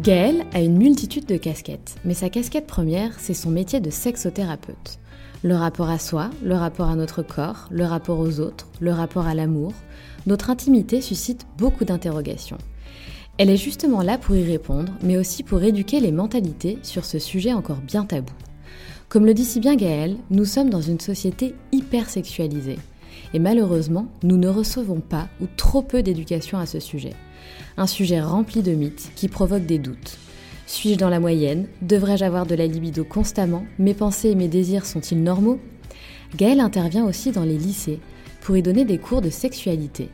Gaëlle a une multitude de casquettes, mais sa casquette première, c'est son métier de sexothérapeute. Le rapport à soi, le rapport à notre corps, le rapport aux autres, le rapport à l'amour, notre intimité suscite beaucoup d'interrogations. Elle est justement là pour y répondre, mais aussi pour éduquer les mentalités sur ce sujet encore bien tabou. Comme le dit si bien Gaëlle, nous sommes dans une société hyper sexualisée. Et malheureusement, nous ne recevons pas ou trop peu d'éducation à ce sujet. Un sujet rempli de mythes qui provoquent des doutes. Suis-je dans la moyenne? Devrais-je avoir de la libido constamment? Mes pensées et mes désirs sont-ils normaux? Gaëlle intervient aussi dans les lycées pour y donner des cours de sexualité.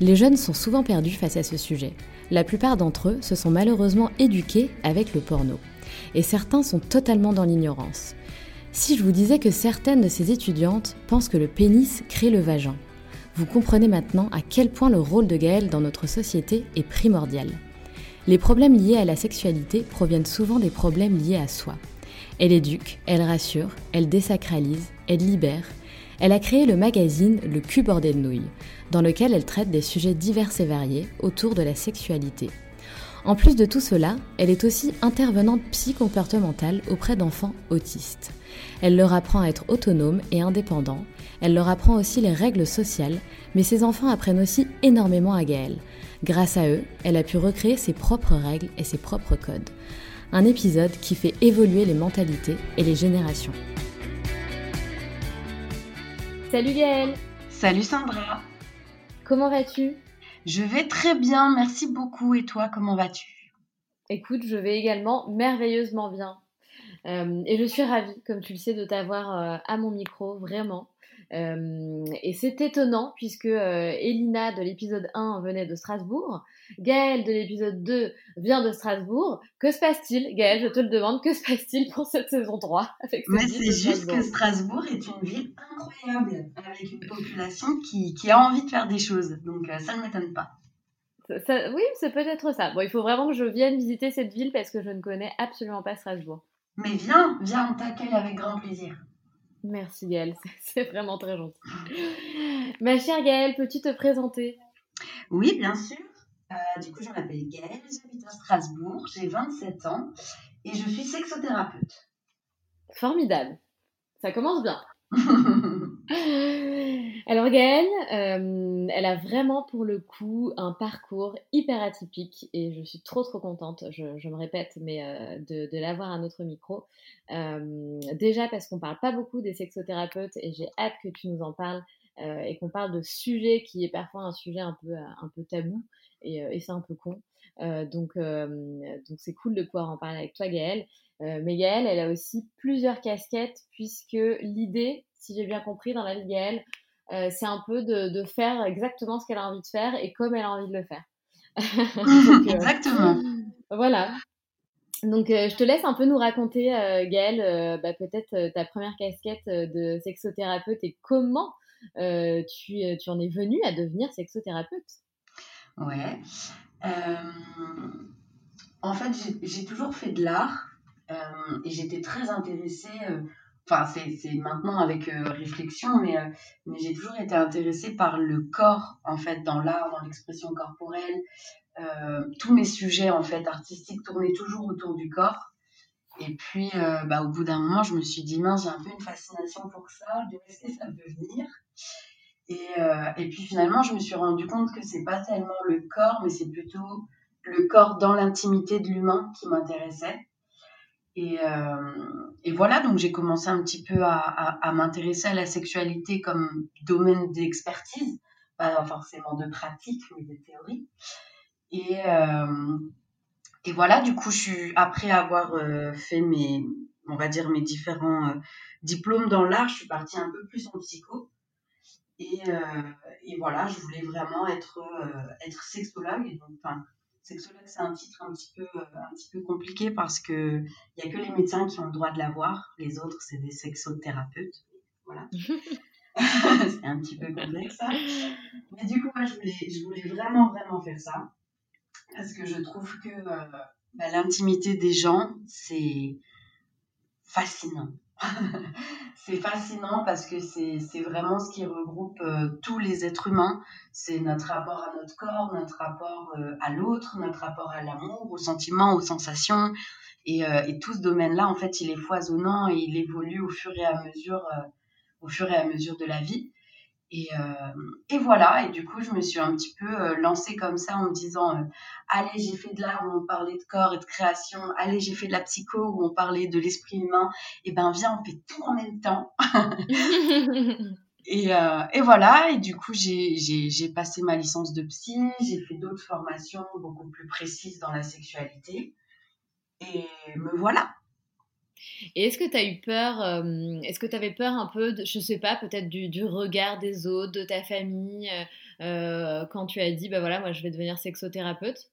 Les jeunes sont souvent perdus face à ce sujet. La plupart d'entre eux se sont malheureusement éduqués avec le porno. Et certains sont totalement dans l'ignorance. Si je vous disais que certaines de ces étudiantes pensent que le pénis crée le vagin, vous comprenez maintenant à quel point le rôle de Gaëlle dans notre société est primordial. Les problèmes liés à la sexualité proviennent souvent des problèmes liés à soi. Elle éduque, elle rassure, elle désacralise, elle libère. Elle a créé le magazine Le cul bordé de nouilles, dans lequel elle traite des sujets divers et variés autour de la sexualité. En plus de tout cela, elle est aussi intervenante psychocomportementale auprès d'enfants autistes. Elle leur apprend à être autonomes et indépendants, elle leur apprend aussi les règles sociales, mais ses enfants apprennent aussi énormément à Gaëlle. Grâce à eux, elle a pu recréer ses propres règles et ses propres codes. Un épisode qui fait évoluer les mentalités et les générations. Salut Gaëlle Salut Sandra Comment vas-tu? Je vais très bien, merci beaucoup. Et toi, comment vas-tu? Écoute, je vais également merveilleusement bien. Euh, et je suis ravie, comme tu le sais, de t'avoir euh, à mon micro, vraiment. Euh, et c'est étonnant puisque euh, Elina de l'épisode 1 venait de Strasbourg, Gaëlle de l'épisode 2 vient de Strasbourg. Que se passe-t-il? Gaëlle, je te le demande, que se passe-t-il pour cette saison 3 Mais c'est juste que Strasbourg? Est une ville incroyable, avec une population qui, qui a envie de faire des choses. Donc euh, ça ne m'étonne pas. oui, c'est peut-être ça. Bon, il faut vraiment que je vienne visiter cette ville parce que je ne connais absolument pas Strasbourg. Mais viens, viens, on t'accueille avec grand plaisir. Merci Gaëlle, c'est vraiment très gentil. Ma chère Gaëlle, peux-tu te présenter? Oui, bien sûr. Euh, du coup, je m'appelle Gaëlle, j'habite à Strasbourg, j'ai 27 ans et je suis sexothérapeute. Formidable. Ça commence bien. Alors Gaëlle, euh, elle a vraiment pour le coup un parcours hyper atypique et je suis trop trop contente, je, me répète, mais euh, de, l'avoir à notre micro. Euh, déjà parce qu'on parle pas beaucoup des sexothérapeutes et j'ai hâte que tu nous en parles et qu'on parle de sujet qui est parfois un sujet un peu, tabou et, c'est un peu con. donc donc c'est cool de pouvoir en parler avec toi Gaëlle. mais Gaëlle, elle a aussi plusieurs casquettes puisque l'idée, si j'ai bien compris dans la vie de Gaëlle, euh, c'est un peu de, faire exactement ce qu'elle a envie de faire et comme elle a envie de le faire. Euh, exactement. Voilà. Donc, euh, je te laisse un peu nous raconter, Gaëlle, bah, peut-être ta première casquette de sexothérapeute et comment tu, tu, en es venu à devenir sexothérapeute Ouais. en fait, j'ai toujours fait de l'art et j'étais très intéressée enfin c'est maintenant avec euh, réflexion, mais, euh, mais j'ai toujours été intéressée par le corps, en fait, dans l'art, dans l'expression corporelle. Euh, tous mes sujets, en fait, artistiques tournaient toujours autour du corps. Et puis, bah, au bout d'un moment, je me suis dit, mince, j'ai un peu une fascination pour ça, de est-ce que ça peut venir et, et puis finalement, je me suis rendu compte que c'est pas tellement le corps, mais c'est plutôt le corps dans l'intimité de l'humain qui m'intéressait. Euh, et, voilà, donc j'ai commencé un petit peu à, m'intéresser à la sexualité comme domaine d'expertise, pas forcément de pratique, mais de théorie. Et, euh, et voilà, du coup, je suis, après avoir euh, fait mes, on va dire, mes différents diplômes dans l'art, je suis partie un peu plus en psycho. Et, et voilà, je voulais vraiment être, être sexologue. Enfin, Sexologue, c'est un titre un petit peu, euh, un petit peu compliqué parce qu'il n'y a que les médecins qui ont le droit de l'avoir. Les autres, c'est des sexothérapeutes. Voilà. c'est un petit peu complexe, ça. Mais du coup, moi, je voulais, je voulais vraiment, vraiment faire ça. Parce que je trouve que euh, bah, l'intimité des gens, c'est fascinant. c'est fascinant parce que c'est vraiment ce qui regroupe euh, tous les êtres humains. C'est notre rapport à notre corps, notre rapport euh, à l'autre, notre rapport à l'amour, aux sentiments, aux sensations. Et, euh, et, tout ce domaine-là, en fait, il est foisonnant et il évolue au fur et à mesure, au fur et à mesure de la vie. Et, euh, et, voilà, et du coup, je me suis un petit peu euh, lancée comme ça en me disant euh, Allez, j'ai fait de l'art où on parlait de corps et de création. Allez, j'ai fait de la psycho où on parlait de l'esprit humain. Et ben, viens, on fait tout en même temps. et, et, voilà, et du coup, j'ai passé ma licence de psy, j'ai fait d'autres formations beaucoup plus précises dans la sexualité. Et me voilà. Et est-ce que tu as eu peur, euh, est-ce que tu avais peur un peu, de, je sais pas, peut-être du, regard des autres, de ta famille, euh, euh, quand tu as dit, bah voilà, moi je vais devenir sexothérapeute?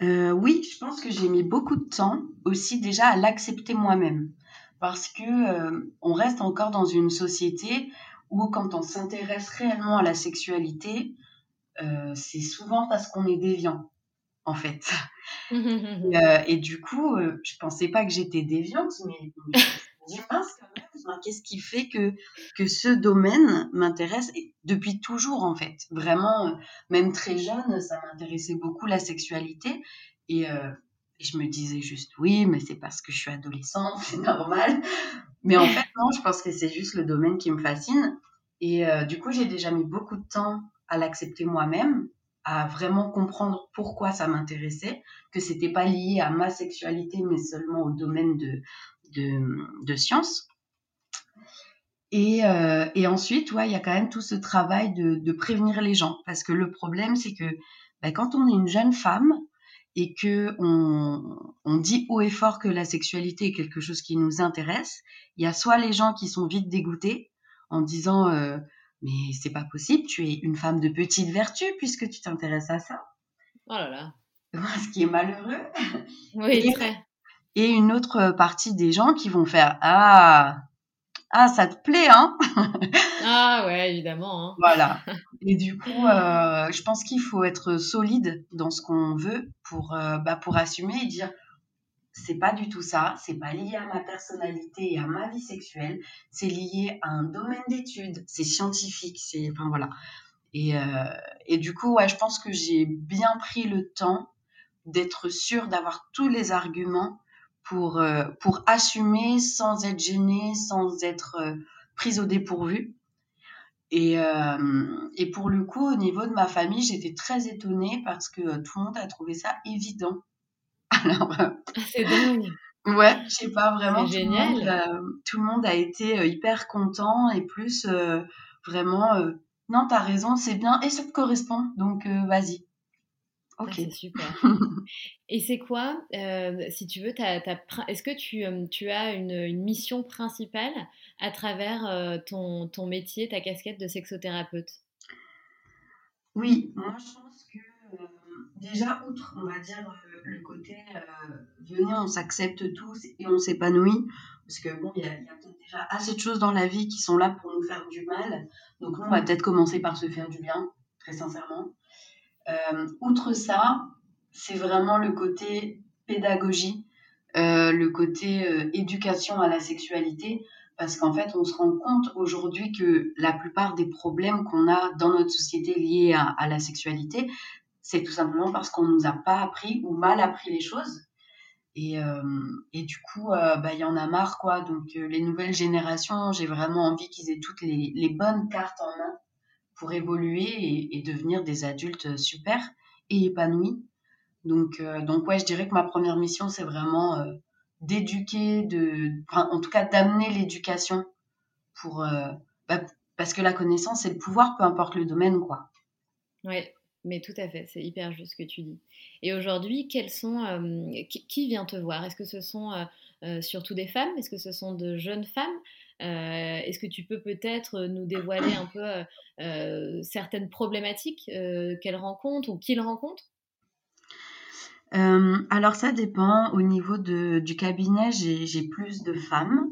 Oui, je pense que j'ai mis beaucoup de temps aussi déjà à l'accepter moi-même. Parce que on reste encore dans une société où quand on s'intéresse réellement à la sexualité, c'est souvent parce qu'on est déviant en fait. Euh, et, du coup, euh, je pensais pas que j'étais déviante, mais je dis, mince quand même, qu'est-ce qui fait que, que ce domaine m'intéresse depuis toujours en fait. Vraiment, euh, même très jeune, ça m'intéressait beaucoup la sexualité. Et, je me disais juste, oui, mais c'est parce que je suis adolescente, c'est normal. Mais en fait, non, je pense que c'est juste le domaine qui me fascine. Et du coup, j'ai déjà mis beaucoup de temps à l'accepter moi-même à vraiment comprendre pourquoi ça m'intéressait, que c'était pas lié à ma sexualité, mais seulement au domaine de, de, sciences. Et, euh, et ensuite, ouais, il y a quand même tout ce travail de, de prévenir les gens, parce que le problème, c'est que ben, quand on est une jeune femme et que on, on dit haut et fort que la sexualité est quelque chose qui nous intéresse, il y a soit les gens qui sont vite dégoûtés en disant euh, mais c'est pas possible, tu es une femme de petite vertu puisque tu t'intéresses à ça. Oh là là. Ce qui est malheureux. Oui, et, très. Et une autre partie des gens qui vont faire Ah, ah ça te plaît, hein? Ah ouais, évidemment. Hein. Voilà. Et du coup, euh, je pense qu'il faut être solide dans ce qu'on veut pour, euh, bah, pour assumer et dire c'est pas du tout ça, c'est pas lié à ma personnalité et à ma vie sexuelle, c'est lié à un domaine d'études, c'est scientifique, c'est enfin voilà. Et, euh, et du coup, ouais, je pense que j'ai bien pris le temps d'être sûre d'avoir tous les arguments pour euh, pour assumer sans être gênée, sans être euh, prise au dépourvu. Et, et pour le coup, au niveau de ma famille, j'étais très étonnée parce que tout le monde a trouvé ça évident alors, euh, c'est dingue. Ouais, je sais pas vraiment. C'est génial. Euh, tout le monde a été euh, hyper content et plus vraiment. non, t'as raison, c'est bien et ça te correspond, donc vas-y. Ah, ok. c'est super. et c'est quoi, si tu veux, est-ce que tu, tu as une, une, mission principale à travers ton, ton métier, ta casquette de sexothérapeute? Oui, moi je pense que déjà, outre, on va dire, le côté venez, on s'accepte tous et on s'épanouit, parce que bon, il y a, a déjà assez de choses dans la vie qui sont là pour nous faire du mal. Donc, nous, on va peut-être commencer par se faire du bien, très sincèrement. outre ça, c'est vraiment le côté pédagogie, le côté éducation à la sexualité parce qu'en fait, on se rend compte aujourd'hui que la plupart des problèmes qu'on a dans notre société liés à, la sexualité, c'est tout simplement parce qu'on nous a pas appris ou mal appris les choses. Et, euh, et du coup, euh, bah, il y en a marre, quoi. Donc, euh, les nouvelles générations, j'ai vraiment envie qu'ils aient toutes les, bonnes cartes en main pour évoluer et, et, devenir des adultes super et épanouis. Donc, donc ouais, je dirais que ma première mission, c'est vraiment d'éduquer, de, en tout cas d'amener l'éducation pour, euh, bah, parce que la connaissance c'est le pouvoir, peu importe le domaine, quoi. Oui, mais tout à fait, c'est hyper juste ce que tu dis. Et aujourd'hui, quels sont, euh, qui, vient te voir? Est-ce que ce sont euh, surtout des femmes? Est-ce que ce sont de jeunes femmes? Est-ce que tu peux peut-être nous dévoiler un peu certaines problématiques qu'elles rencontrent ou qu'ils rencontrent? Euh, alors ça dépend. Au niveau de, du cabinet, j'ai plus de femmes.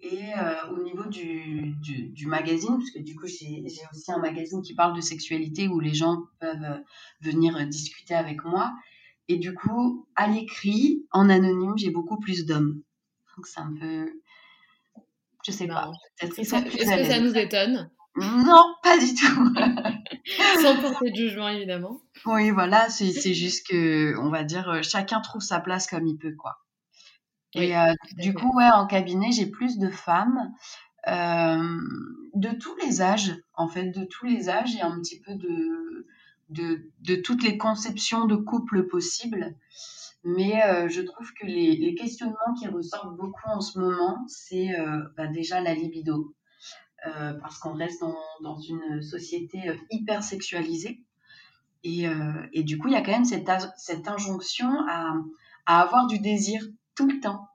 Et euh, au niveau du, du, du, magazine, parce que du coup j'ai aussi un magazine qui parle de sexualité où les gens peuvent euh, venir discuter avec moi. Et du coup, à l'écrit, en anonyme, j'ai beaucoup plus d'hommes. Donc c'est un peu... Je sais pas. Est-ce que ça nous étonne? Non, pas du tout. Sans porter de jugement, évidemment. Oui, voilà, c'est juste que, on va dire, euh, chacun trouve sa place comme il peut, quoi. Et euh, du coup, ouais, en cabinet, j'ai plus de femmes euh, de tous les âges, en fait, de tous les âges et un petit peu de, de, de toutes les conceptions de couple possibles. Mais je trouve que les, les, questionnements qui ressortent beaucoup en ce moment, c'est bah, déjà la libido. Euh, parce qu'on reste dans, dans, une société euh, hyper sexualisée. Et, euh, et, du coup, il y a quand même cette, cette injonction à, à, avoir du désir tout le temps.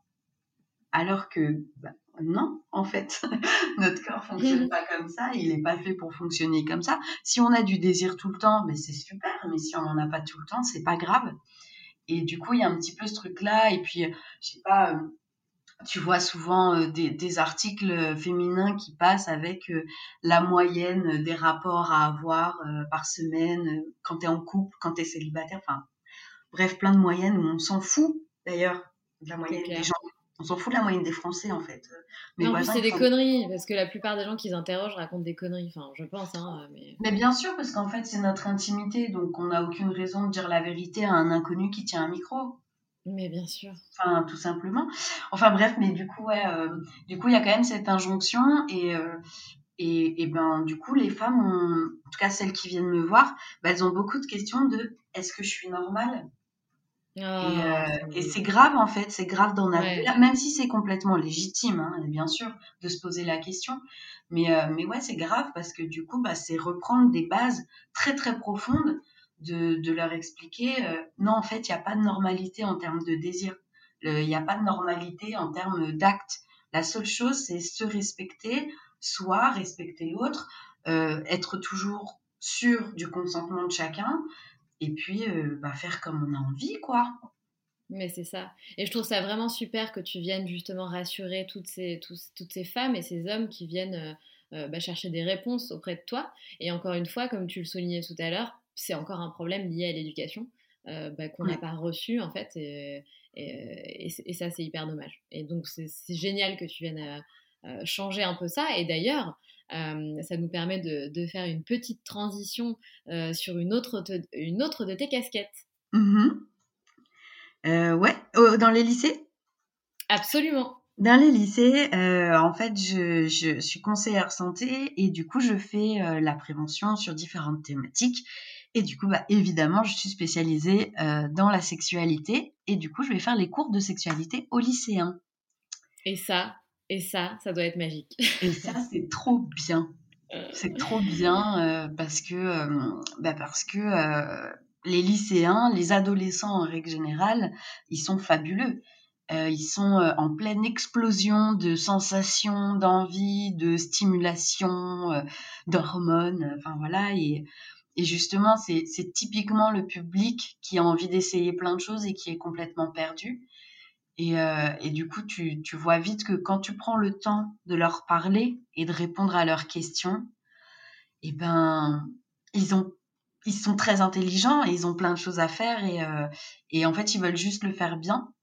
Alors que bah, non, en fait, notre corps fonctionne pas comme ça, il n'est pas fait pour fonctionner comme ça. Si on a du désir tout le temps, mais c'est super, mais si on n'en a pas tout le temps, c'est pas grave. Et du coup, il y a un petit peu ce truc-là, et puis, je sais pas, tu vois souvent euh, des, des, articles féminins qui passent avec euh, la moyenne des rapports à avoir euh, par semaine quand tu es en couple, quand tu es célibataire, enfin bref, plein de moyennes où on s'en fout d'ailleurs de la moyenne des gens. On s'en fout de la moyenne des Français en fait. Mais en plus, c'est des conneries, parce que la plupart des gens qui interrogent racontent des conneries, enfin, je pense. Hein, mais... mais bien sûr, parce qu'en fait, c'est notre intimité, donc on n'a aucune raison de dire la vérité à un inconnu qui tient un micro. Mais bien sûr. Enfin, tout simplement. Enfin bref, mais du coup, ouais, euh, du coup, il y a quand même cette injonction et, euh, et, et, ben, du coup, les femmes, en tout cas celles qui viennent me voir, ben, elles ont beaucoup de questions de est-ce que je suis normale? Ah, Et, euh, et c'est grave en fait, c'est grave d'en avoir, même si c'est complètement légitime, hein, bien sûr, de se poser la question. Mais, mais ouais, c'est grave parce que du coup, bah, c'est reprendre des bases très très profondes de, leur expliquer, euh, non, en fait, il n'y a pas de normalité en termes de désir. Il n'y a pas de normalité en termes d'actes. La seule chose, c'est se respecter, soit respecter l'autre, euh, être toujours sûr du consentement de chacun, et puis euh, bah, faire comme on a envie, quoi. Mais c'est ça. Et je trouve ça vraiment super que tu viennes justement rassurer toutes ces, toutes ces femmes et ces hommes qui viennent bah, chercher des réponses auprès de toi. Et encore une fois, comme tu le soulignais tout à l'heure, c'est encore un problème lié à l'éducation euh, bah, qu'on n'a pas reçu en fait et, et, ça c'est hyper dommage et donc c'est génial que tu viennes euh, euh, changer un peu ça et d'ailleurs ça nous permet de, de, faire une petite transition sur une autre, une autre de tes casquettes. Mmh ouais, dans les lycées? Absolument. Dans les lycées, en fait, je, je, suis conseillère santé et du coup, je fais la prévention sur différentes thématiques et du coup, bah, évidemment, je suis spécialisée euh, dans la sexualité. Et du coup, je vais faire les cours de sexualité aux lycéens. Et ça, et ça, ça doit être magique. et ça, c'est trop bien. Euh. C'est trop bien euh, parce que, bah parce que les lycéens, les adolescents en règle générale, ils sont fabuleux. ils sont en pleine explosion de sensations, d'envie, de stimulation, d'hormones. Enfin voilà. Et Et justement, c'est typiquement le public qui a envie d'essayer plein de choses et qui est complètement perdu. Et, euh, et du coup, tu, tu, vois vite que quand tu prends le temps de leur parler et de répondre à leurs questions, eh ben, ils ont, ils sont très intelligents et ils ont plein de choses à faire et, euh, et en fait, ils veulent juste le faire bien.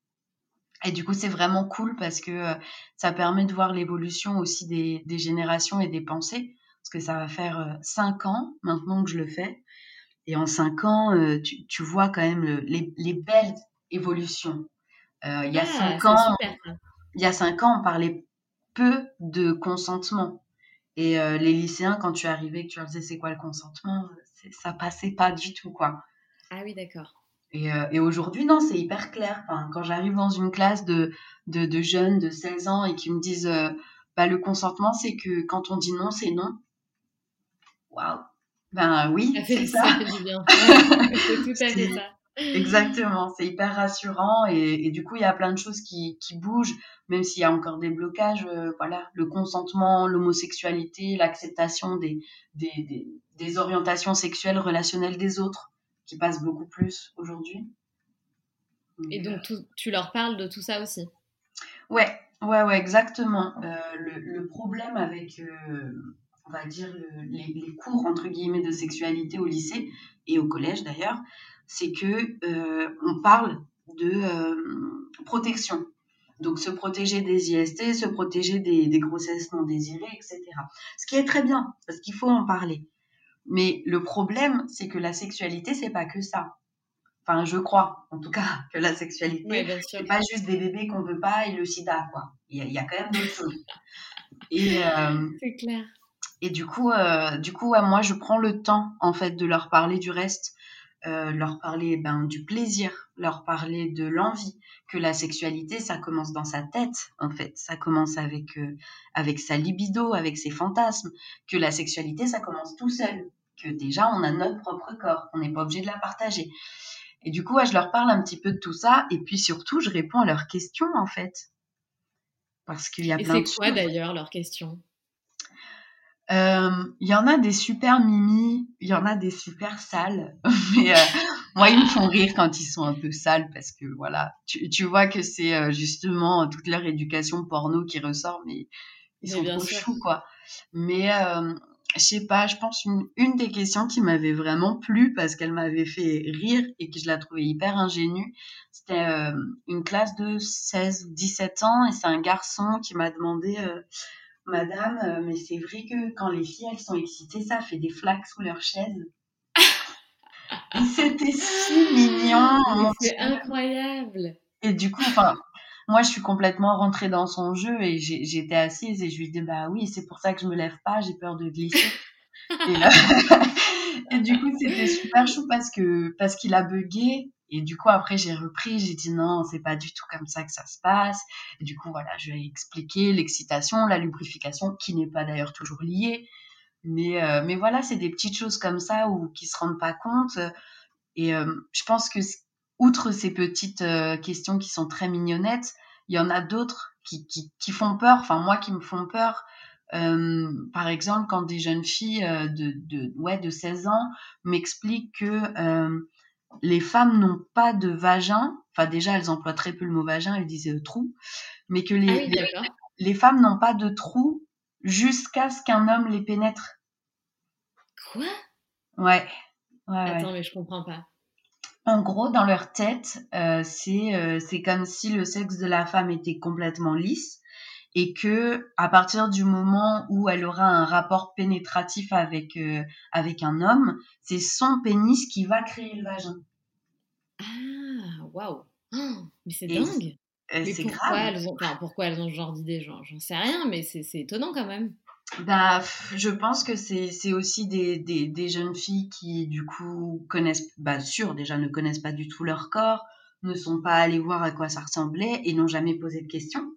Et du coup, c'est vraiment cool parce que euh, ça permet de voir l'évolution aussi des, des, générations et des pensées. Parce que ça va faire euh, cinq ans maintenant que je le fais. Et en cinq ans, euh, tu, tu, vois quand même le, les, les, belles évolutions. Euh, il y a ah, cinq ans, il y a cinq ans, on parlait peu de consentement. Et euh, les lycéens, quand tu arrivais, que tu leur disais c'est quoi le consentement, ça passait pas du tout, quoi. Ah oui, d'accord. Et, euh, et aujourd'hui, non, c'est hyper clair. Enfin, quand j'arrive dans une classe de, de, de, jeunes de 16 ans et qui me disent euh, bah, le consentement, c'est que quand on dit non, c'est non. Waouh! Ben oui, c'est ça. Ça fait du bien. c'est tout à fait ça. Exactement, c'est hyper rassurant et, et, du coup il y a plein de choses qui, qui bougent, même s'il y a encore des blocages. Euh, voilà, le consentement, l'homosexualité, l'acceptation des, des, des, des, orientations sexuelles relationnelles des autres, qui passent beaucoup plus aujourd'hui. Et donc tout, tu leur parles de tout ça aussi? Ouais, ouais, ouais, exactement. Euh, le, le, problème avec, euh, on va dire, le, les, les cours entre guillemets de sexualité au lycée et au collège d'ailleurs, c'est que euh, on parle de euh, protection. Donc se protéger des IST, se protéger des, des, grossesses non désirées, etc. Ce qui est très bien, parce qu'il faut en parler. Mais le problème, c'est que la sexualité, c'est pas que ça. Enfin, je crois, en tout cas, que la sexualité, oui, c'est pas juste des bébés qu'on veut pas et le sida, quoi. Il y a, il y a quand même d'autres choses. Et, euh, c'est clair. Et du coup, euh, du coup, ouais, moi, je prends le temps, en fait, de leur parler du reste euh, leur parler ben, du plaisir, leur parler de l'envie, que la sexualité, ça commence dans sa tête, en fait. Ça commence avec, euh, avec sa libido, avec ses fantasmes, que la sexualité, ça commence tout seul, que déjà, on a notre propre corps, on n'est pas obligé de la partager. Et du coup, ouais, je leur parle un petit peu de tout ça, et puis surtout, je réponds à leurs questions, en fait. Parce qu'il y a et plein de C'est quoi d'ailleurs leurs questions? Il euh, y en a des super mimi, il y en a des super sales. Mais euh, moi, ils me font rire quand ils sont un peu sales parce que voilà, tu, tu vois que c'est euh, justement toute leur éducation porno qui ressort, mais ils sont trop choux quoi. Mais je sais pas, je pense une, une des questions qui m'avait vraiment plu parce qu'elle m'avait fait rire et que je la trouvais hyper ingénue, c'était une classe de 16 ou 17 ans et c'est un garçon qui m'a demandé Madame, euh, mais c'est vrai que quand les filles elles sont excitées, ça fait des flaques sous leur chaise. C'était si mignon. C'est incroyable. Et du coup, enfin, moi, je suis complètement rentrée dans son jeu et j'étais assise et je lui dis bah oui, c'est pour ça que je me lève pas, j'ai peur de glisser. et, et, du coup, c'était super chou parce que parce qu'il a bugué et du coup, après, j'ai repris, j'ai dit non, c'est pas du tout comme ça que ça se passe. Et du coup, voilà, je vais expliquer l'excitation, la lubrification, qui n'est pas d'ailleurs toujours liée. Mais, euh, mais voilà, c'est des petites choses comme ça ou qui se rendent pas compte. Et euh, je pense que, outre ces petites euh, questions qui sont très mignonnettes, il y en a d'autres qui, qui, qui, font peur, enfin moi qui me font peur. Par exemple, quand des jeunes filles de, de, ouais, de 16 ans m'expliquent que les femmes n'ont pas de vagin. Enfin, déjà, elles emploient très peu le mot vagin, elles disent euh, trou. Mais que les, ah les, femmes n'ont pas de trou jusqu'à ce qu'un homme les pénètre. Quoi? Ouais. Attends, mais je comprends pas. En gros, dans leur tête, euh, c'est euh, c'est comme si le sexe de la femme était complètement lisse et que à partir du moment où elle aura un rapport pénétratif avec euh, avec un homme, c'est son pénis qui va créer le vagin. Ah, waouh. Oh, mais c'est dingue. Euh, mais pourquoi elles ont enfin, pourquoi elles ont ce genre d'idée J'en sais rien, mais c'est étonnant quand même. Bah, je pense que c'est aussi des, des, des, jeunes filles qui, du coup, connaissent, bah, sûr, déjà ne connaissent pas du tout leur corps, ne sont pas allées voir à quoi ça ressemblait et n'ont jamais posé de questions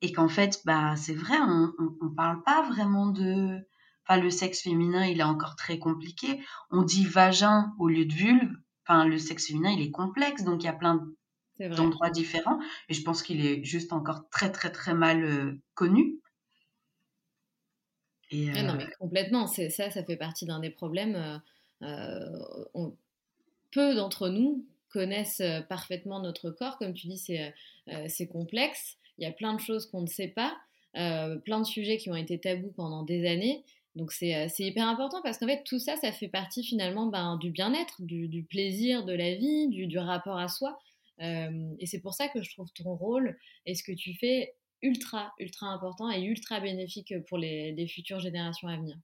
et qu'en fait, bah, c'est vrai, on, on, parle pas vraiment de, enfin, le sexe féminin, il est encore très compliqué. On dit vagin au lieu de vulve. Enfin, le sexe féminin, il est complexe, donc il y a plein d'endroits différents. Et je pense qu'il est juste encore très, très, très mal euh, connu. Et, Non, euh mais complètement. Ça, ça fait partie d'un des problèmes. Euh, peu d'entre nous connaissent parfaitement notre corps. Comme tu dis, c'est complexe. Il y a plein de choses qu'on ne sait pas, plein de sujets qui ont été tabous pendant des années. Donc c'est hyper important parce qu'en fait tout ça, ça fait partie finalement ben, du bien-être, du, plaisir de la vie, du, rapport à soi. et c'est pour ça que je trouve ton rôle et ce que tu fais ultra, ultra important et ultra bénéfique pour les, les futures générations à venir.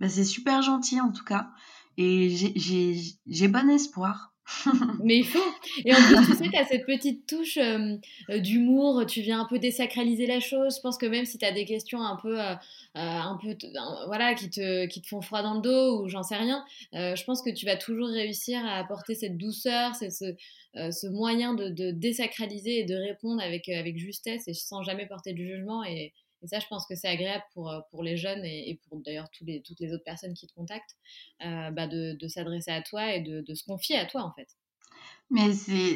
Ben, c'est super gentil en tout cas. Et j'ai bon espoir. Mais il faut. Et en plus, tu sais, tu as cette petite touche euh, euh, d'humour, tu viens un peu désacraliser la chose. Je pense que même si tu as des questions un peu, euh, un peu voilà, qui te, qui te font froid dans le dos ou j'en sais rien, je pense que tu vas toujours réussir à apporter cette douceur, ce, ce moyen de, de, désacraliser et de répondre avec, avec justesse et sans jamais porter du jugement. Et, et ça, je pense que c'est agréable pour, euh, pour les jeunes et, pour d'ailleurs toutes les autres personnes qui te contactent, euh, bah de, de s'adresser à toi et de, de, se confier à toi, en fait. Mais,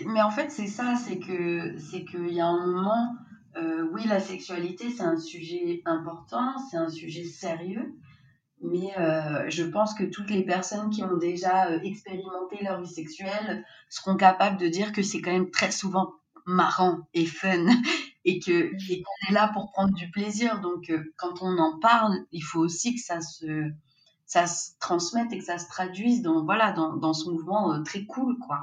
mais en fait, c'est ça, c'est qu'il y a un moment, euh, oui, la sexualité, c'est un sujet important, c'est un sujet sérieux, mais je pense que toutes les personnes qui ont déjà expérimenté leur vie sexuelle seront capables de dire que c'est quand même très souvent marrant et fun et que qu'on est là pour prendre du plaisir. Donc, euh, quand on en parle, il faut aussi que ça se ça se transmette et que ça se traduise dans voilà dans, dans ce mouvement euh, très cool quoi.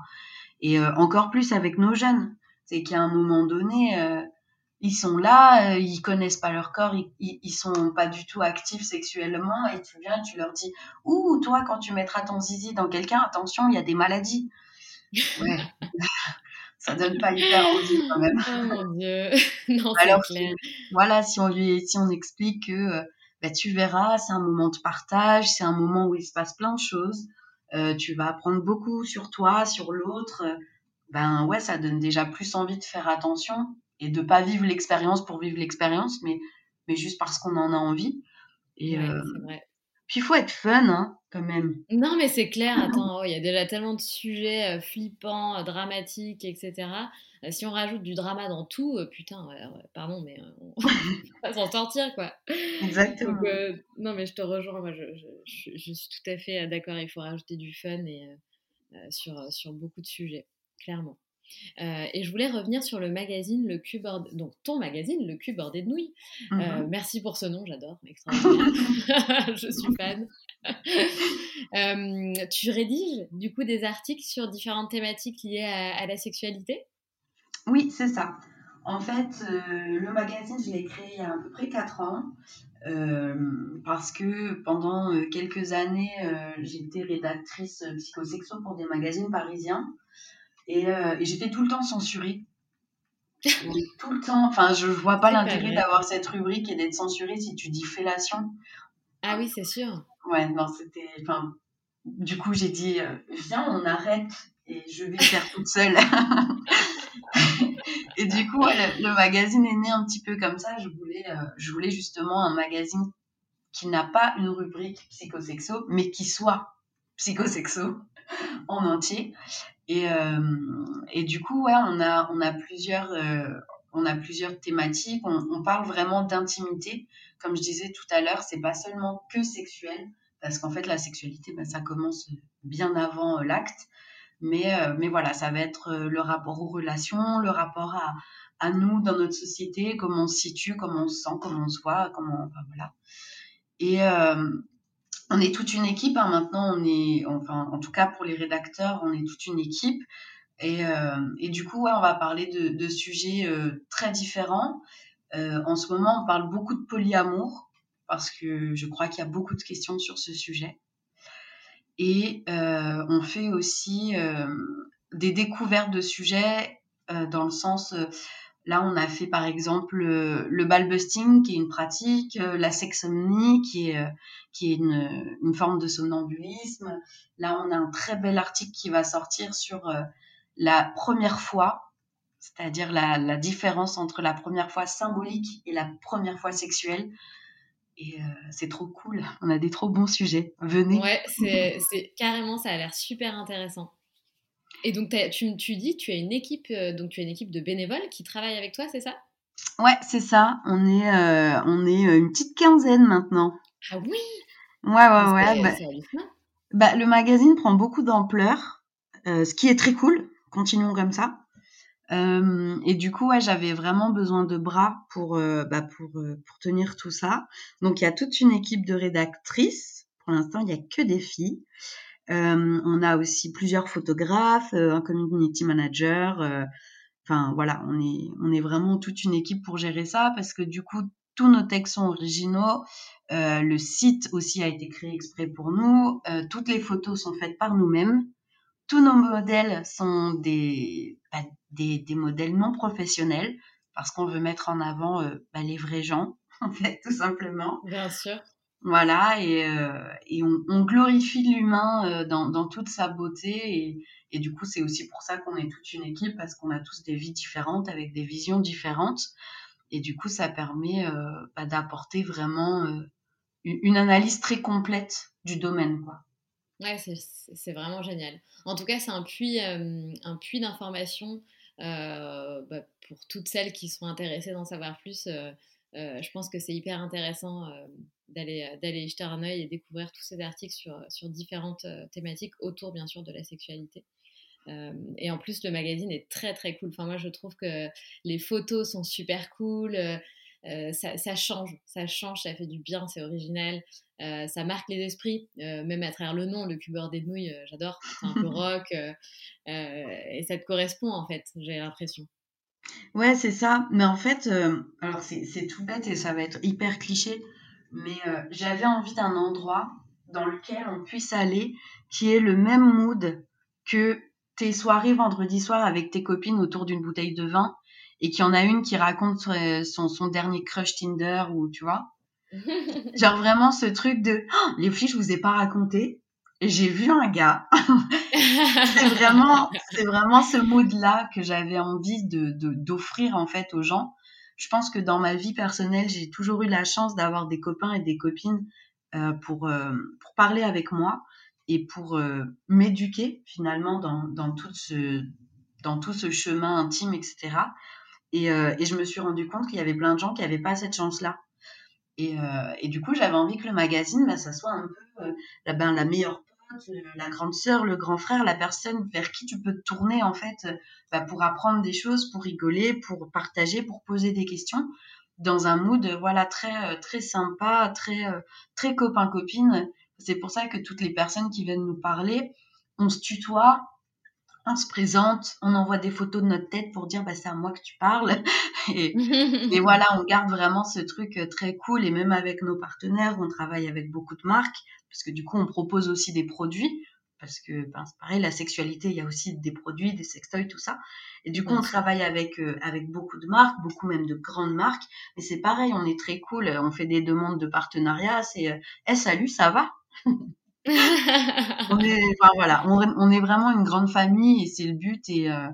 Et euh, encore plus avec nos jeunes, c'est qu'à un moment donné, ils sont là, ils connaissent pas leur corps, ils, ils, sont pas du tout actifs sexuellement et tu viens, tu leur dis, ouh toi quand tu mettras ton zizi dans quelqu'un, attention, il y a des maladies. Ouais. Ça donne pas hyper envie quand même. Oh mon dieu, non, Alors, clair. voilà, si on lui, si on explique que euh, bah, tu verras, c'est un moment de partage, c'est un moment où il se passe plein de choses, euh, tu vas apprendre beaucoup sur toi, sur l'autre, ben ouais, ça donne déjà plus envie de faire attention et de pas vivre l'expérience pour vivre l'expérience, mais, mais juste parce qu'on en a envie. Et, euh. Puis il faut être fun, hein, quand même. Non, mais c'est clair. Attends, oh, il y a déjà tellement de sujets euh, flippants, euh, dramatiques, etc. Euh, si on rajoute du drama dans tout, putain, pardon, mais on va s'en sortir, quoi. Exactement. non, mais je te rejoins. Moi, je, je, je suis tout à fait d'accord. Il faut rajouter du fun et, sur, sur beaucoup de sujets, clairement. Euh, et je voulais revenir sur le magazine Le Cul bordé, donc ton magazine Le Cul bordé de nouilles. Euh, mhm. merci pour ce nom, j'adore, je suis fan. Euh, tu rédiges du coup des articles sur différentes thématiques liées à, la sexualité? Oui, c'est ça. En fait, le magazine, je l'ai créé il y a à peu près 4 ans. parce que pendant quelques années, j'étais rédactrice psychosexo pour des magazines parisiens. Euh, et, j'étais tout le temps censurée. tout le temps. Enfin, je vois pas l'intérêt d'avoir cette rubrique et d'être censurée si tu dis fellation. Ah oui, c'est sûr. Ouais, non, c'était. Enfin, du coup, j'ai dit, euh, viens, on arrête et je vais faire toute seule. et du coup, le, magazine est né un petit peu comme ça. Je voulais, euh, je voulais justement un magazine qui n'a pas une rubrique psychosexo, mais qui soit psychosexo en entier. Et, euh, et du coup, ouais, on a, on a plusieurs, euh, on a plusieurs thématiques. On, parle vraiment d'intimité. Comme je disais tout à l'heure, c'est pas seulement que sexuel, parce qu'en fait, la sexualité, ben, ça commence bien avant euh, l'acte. Mais, mais voilà, ça va être le rapport aux relations, le rapport à, à nous dans notre société, comment on se situe, comment on se sent, comment on se voit, comment, voilà. Et, on est toute une équipe. Hein, maintenant, on est, enfin, en tout cas pour les rédacteurs, on est toute une équipe. Et, euh, et du coup, on va parler de, de sujets euh, très différents. Euh, en ce moment, on parle beaucoup de polyamour parce que je crois qu'il y a beaucoup de questions sur ce sujet. Et on fait aussi des découvertes de sujets dans le sens Là, on a fait par exemple euh, le ball busting, qui est une pratique, euh, la sexomnie, qui est, euh, qui est une, forme de somnambulisme. Là, on a un très bel article qui va sortir sur la première fois, c'est-à-dire la, différence entre la première fois symbolique et la première fois sexuelle. Et c'est trop cool. On a des trop bons sujets. Venez. Ouais, c'est carrément, ça a l'air super intéressant. Et donc, tu, tu, dis, tu as une équipe, euh, donc tu as une équipe de bénévoles qui travaillent avec toi, c'est ça? Ouais, c'est ça. On est, euh, on est euh, une petite quinzaine maintenant. Ah oui Ouais, ouais, ouais. Bah bah, Le magazine prend beaucoup d'ampleur, ce qui est très cool. Continuons comme ça. Euh, et du coup, ouais, j'avais vraiment besoin de bras pour, bah, pour, pour tenir tout ça. Donc, il y a toute une équipe de rédactrices. Pour l'instant, il n'y a que des filles. On a aussi plusieurs photographes, un community manager. Enfin, voilà, on est, on est vraiment toute une équipe pour gérer ça parce que du coup, tous nos textes sont originaux. le site aussi a été créé exprès pour nous. toutes les photos sont faites par nous-mêmes tous nos modèles sont des, bah, des, modèles non professionnels parce qu'on veut mettre en avant euh, bah, les vrais gens, en fait, tout simplement. Bien sûr. Voilà, et, euh, et on, glorifie l'humain euh, dans, dans, toute sa beauté. Et, et du coup, c'est aussi pour ça qu'on est toute une équipe parce qu'on a tous des vies différentes avec des visions différentes. Et du coup, ça permet bah, d'apporter vraiment une analyse très complète du domaine. Quoi. Ouais, c'est vraiment génial. En tout cas, c'est un puits, euh, puits d'informations euh, bah, pour toutes celles qui sont intéressées d'en savoir plus. Euh, je pense que c'est hyper intéressant d'aller d'aller jeter un œil et découvrir tous ces articles sur, sur différentes thématiques autour, bien sûr, de la sexualité. et en plus, le magazine est très très cool. Enfin, moi, je trouve que les photos sont super cool. Euh, ça, change, ça change, ça fait du bien, c'est original, euh, ça marque les esprits, euh, même à travers le nom, le cubeur des nouilles, j'adore, c'est un peu rock, et ça te correspond en fait, j'ai l'impression. Ouais, c'est ça, mais en fait, alors c'est tout bête et ça va être hyper cliché, mais j'avais envie d'un endroit dans lequel on puisse aller qui est le même mood que tes soirées vendredi soir avec tes copines autour d'une bouteille de vin et qu'il y en a une qui raconte son, son dernier crush Tinder ou tu vois. Genre vraiment ce truc de oh, les filles, je vous ai pas raconté. Et j'ai vu un gars. c'est vraiment, c'est vraiment ce mood-là que j'avais envie de, d'offrir en fait aux gens. Je pense que dans ma vie personnelle, j'ai toujours eu la chance d'avoir des copains et des copines euh, pour, euh, pour parler avec moi et pour euh, m'éduquer finalement dans, dans, tout ce, dans tout ce chemin intime, etc. Euh, et, je me suis rendu compte qu'il y avait plein de gens qui n'avaient pas cette chance-là. Et, euh, et, du coup, j'avais envie que le magazine, bah, ça soit un peu euh, la, ben, la meilleure la grande sœur, le grand frère, la personne vers qui tu peux te tourner en fait bah, pour apprendre des choses, pour rigoler, pour partager, pour poser des questions dans un mood voilà très très sympa, très très copain copine. C'est pour ça que toutes les personnes qui viennent nous parler, on se tutoie, on se présente, on envoie des photos de notre tête pour dire bah, c'est à moi que tu parles. et, et, voilà, on garde vraiment ce truc euh, très cool. Et même avec nos partenaires, on travaille avec beaucoup de marques, parce que du coup, on propose aussi des produits. Parce que ben, c'est pareil, la sexualité, il y a aussi des produits, des sextoys, tout ça. Et du coup, on travaille avec, euh, avec beaucoup de marques, beaucoup même de grandes marques. Mais c'est pareil, on est très cool. On fait des demandes de partenariat. C'est, hey, euh, salut, ça va? On, est, voilà, on, est vraiment une grande famille et c'est le but et, euh,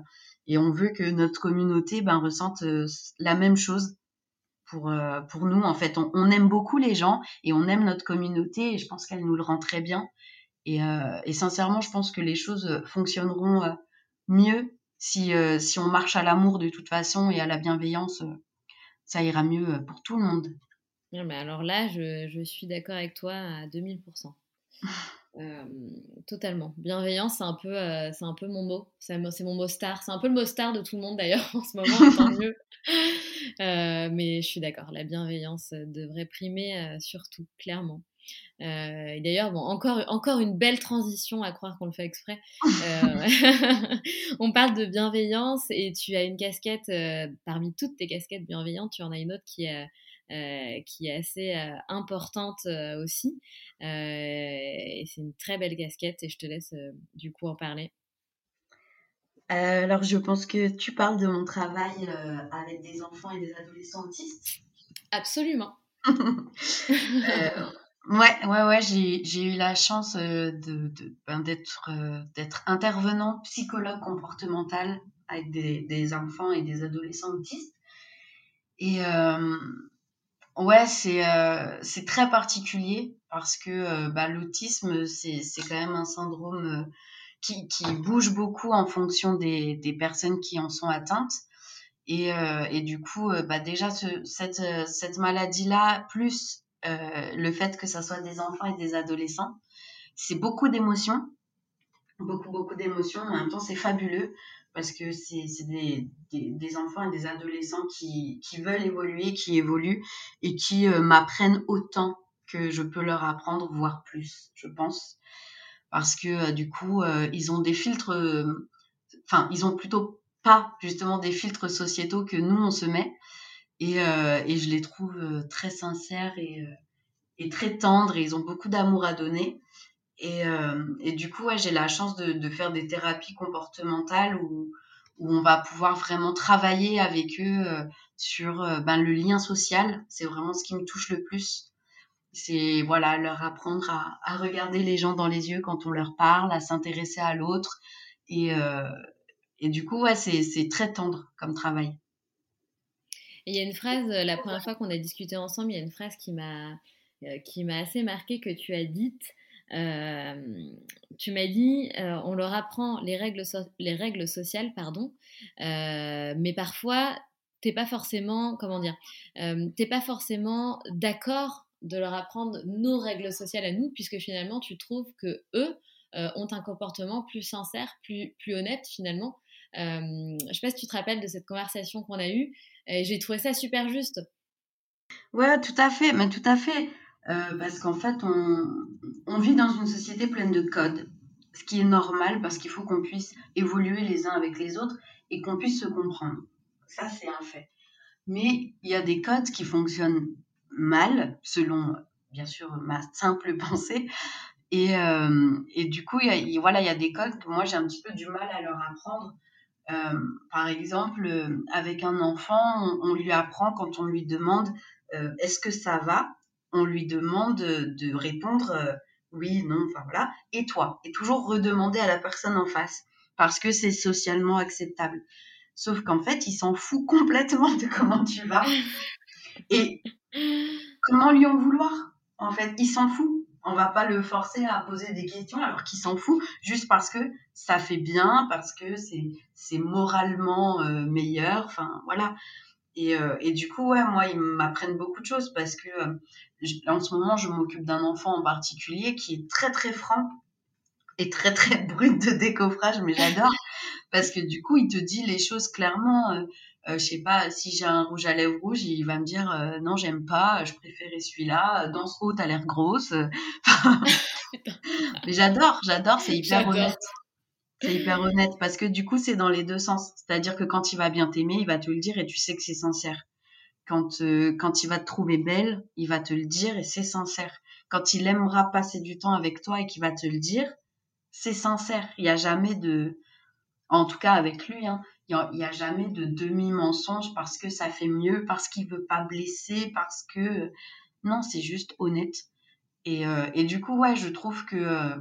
et on veut que notre communauté ben, ressente euh, la même chose pour, euh, pour nous. En fait, on, aime beaucoup les gens et on aime notre communauté et je pense qu'elle nous le rend très bien. Et, et, sincèrement, je pense que les choses fonctionneront mieux si, si on marche à l'amour de toute façon et à la bienveillance. ça ira mieux pour tout le monde. mais alors là, je, je suis d'accord avec toi à 2000%. Euh, totalement. Bienveillance, c'est un peu, euh, c'est un peu mon mot. C'est mon mot star. C'est un peu le mot star de tout le monde d'ailleurs en ce moment, tant mieux. Euh, mais je suis d'accord. La bienveillance devrait primer surtout, clairement. d'ailleurs, bon, encore, encore une belle transition à croire qu'on le fait exprès. on parle de bienveillance et tu as une casquette, parmi toutes tes casquettes bienveillantes, tu en as une autre qui est qui est assez euh, importante euh, aussi. et c'est une très belle casquette et je te laisse du coup en parler. alors, je pense que tu parles de mon travail avec des enfants et des adolescents autistes. Absolument. Ouais, ouais, ouais, j'ai eu la chance de, ben, d'être d'être intervenant psychologue comportemental avec des, des, enfants et des adolescents autistes. Et, Ouais, c'est euh, c'est très particulier parce que euh, bah, l'autisme, c'est c'est quand même un syndrome euh, qui, qui bouge beaucoup en fonction des, des personnes qui en sont atteintes. Et, et du coup, bah, déjà, ce, cette, cette maladie-là, plus le fait que ça soit des enfants et des adolescents, c'est beaucoup d'émotions, beaucoup, beaucoup d'émotions. En même temps, c'est fabuleux parce que c'est des, enfants et des adolescents qui, veulent évoluer, qui évoluent et qui euh, m'apprennent autant que je peux leur apprendre, voire plus, je pense. Parce que euh, du coup, euh, ils ont des filtres, enfin, ils ont plutôt pas justement des filtres sociétaux que nous, on se met. Et, et je les trouve très sincères et, et très tendres et ils ont beaucoup d'amour à donner. Et, euh, et du coup, j'ai la chance de, faire des thérapies comportementales où, où on va pouvoir vraiment travailler avec eux euh, sur euh, ben, le lien social. C'est vraiment ce qui me touche le plus. C'est voilà, leur apprendre à, regarder les gens dans les yeux quand on leur parle, à s'intéresser à l'autre. Et, et du coup, ouais, c'est très tendre comme travail. Il y a une phrase, la première fois qu'on a discuté ensemble, il y a une phrase qui m'a qui m'a assez marqué que tu as dite. Euh, tu m'as dit, euh, on leur apprend les règles, les règles sociales, pardon, euh, mais parfois, t'es pas forcément, comment dire, t'es pas forcément d'accord de leur apprendre nos règles sociales à nous, puisque finalement, tu trouves que eux ont un comportement plus sincère, plus, plus honnête finalement. je sais pas si tu te rappelles de cette conversation qu'on a eue. J'ai trouvé ça super juste. Ouais, tout à fait, mais tout à fait. Euh, parce qu'en fait, on, vit dans une société pleine de codes, ce qui est normal parce qu'il faut qu'on puisse évoluer les uns avec les autres et qu'on puisse se comprendre. Ça, c'est un fait. Mais il y a des codes qui fonctionnent mal, selon, bien sûr, ma simple pensée. Et, euh, et du coup, y, a, voilà, il y a des codes que moi, j'ai un petit peu du mal à leur apprendre. Euh, par exemple, avec un enfant, on, lui apprend quand on lui demande est-ce que ça va? On lui demande de répondre euh, oui, non, enfin voilà, et toi, et toujours redemander à la personne en face, parce que c'est socialement acceptable. Sauf qu'en fait, il s'en fout complètement de comment tu vas. Et comment lui en vouloir En fait, il s'en fout. On va pas le forcer à poser des questions alors qu'il s'en fout, juste parce que ça fait bien, parce que c'est moralement euh, meilleur. Enfin, voilà. Et, euh, et, du coup, ouais, moi, ils m'apprennent beaucoup de choses parce que en ce moment, je m'occupe d'un enfant en particulier qui est très très franc et très très brut de décoffrage, mais j'adore parce que du coup, il te dit les choses clairement. Euh, euh, je sais pas, si j'ai un rouge à lèvres rouge, il va me dire euh, non, j'aime pas, je préférais celui-là. Dans ce haut, t'as l'air grosse. mais j'adore, j'adore, c'est hyper honnête. C'est hyper honnête parce que du coup, c'est dans les deux sens. C'est-à-dire que quand il va bien t'aimer, il va te le dire et tu sais que c'est sincère. Quand, euh, quand il va te trouver belle, il va te le dire et c'est sincère. Quand il aimera passer du temps avec toi et qu'il va te le dire, c'est sincère. Il n'y a jamais de, en tout cas avec lui, hein, il n'y a, jamais de demi-mensonge parce que ça fait mieux, parce qu'il veut pas blesser, parce que non, c'est juste honnête. Et, euh, et, du coup, ouais, je trouve que euh,